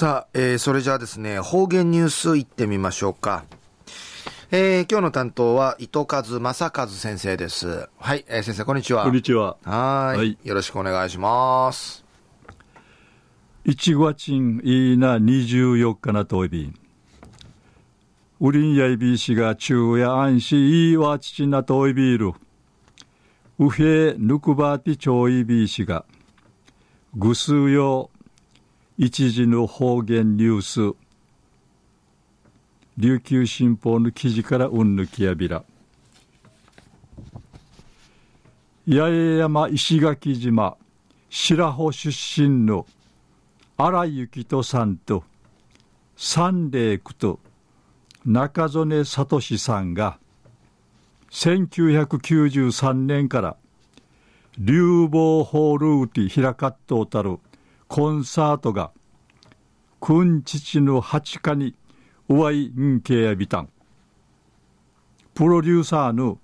さあ、えー、それじゃあですね、方言ニュースいってみましょうか。えー、今日の担当は、糸数正和先生です。はい、えー、先生、こんにちは。こんにちは。はいはい。よろしくお願いします。1月いいな24日なといびん。ウリンやいびしが昼夜安しいいわちちなといびる。ウヘヌクバーティチョイビーシが、ぐすうよ一時の方言ニュース。琉球新報の記事からうんぬきやびら。八重山石垣島白穂出身の荒井幸人さんと三霊区と中曽根聡さんが1993年から流房ホールウティ開かっとうたる。コンサートが、君父の八日に、うわいんけやびたん。プロデューサーの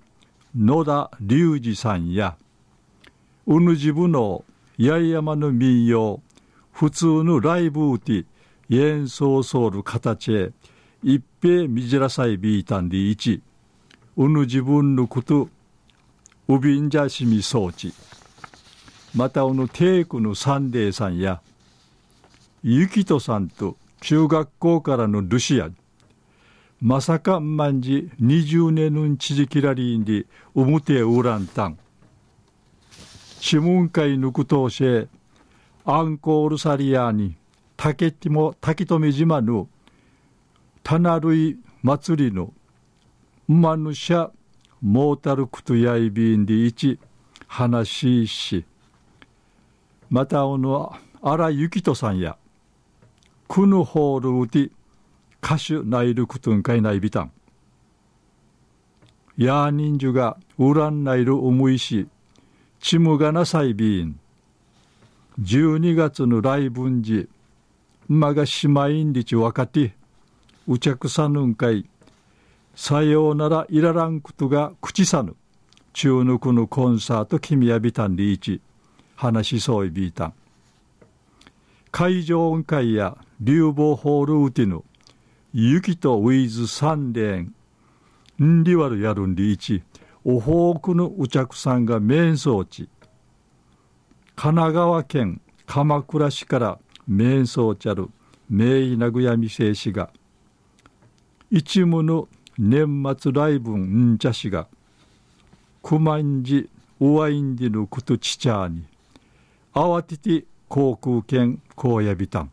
野田隆二さんや、うぬじぶの八重山の民謡、普通のライブウティ、演奏ソウル形へ、一平みじらさいびいたんでいち、うぬ自分のこと、うびんじゃしみ装置。またあのテイクのサンデーさんやユキトさんと中学校からのルシアまさかんまんじ20年のちじきらりんでうむてうらんたん。諮問会ぬくとうせアンコールサリアに竹きも滝留島のタナルイ祭りの馬ぬしゃモータルクトヤイビンでいち話ししまたおの荒幸人さんやクヌホールウティ歌手ナイルクトンカイナイビタンヤーニンジュがウランナイルウムイシチムガナサイビーン12月の来分時まがしまいんりちわかてうちゃくさぬんかいさようならいららんことが口さぬ。中抜くのコンサート君やびたんりいち。話しそういびいた。ん会場音階や流房ホールウティヌ雪とウィズ三連んりわるやるんりいちおほうくのうちゃくさんが面相地。神奈川県鎌倉市から面相ちゃる名医名古屋未成氏が。一無の年末来分んちゃしが。九万寺おわいんでのことちちゃに。慌てて航空券荒野びたん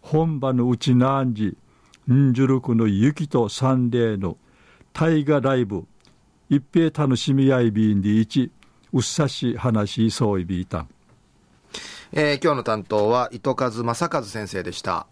本場のうちなんんじゅるくの雪と三例の大河ライブ。一平楽しみ合いびんでいちうっさし話しそういびいた。ん、えー、今日の担当は糸数正和先生でした。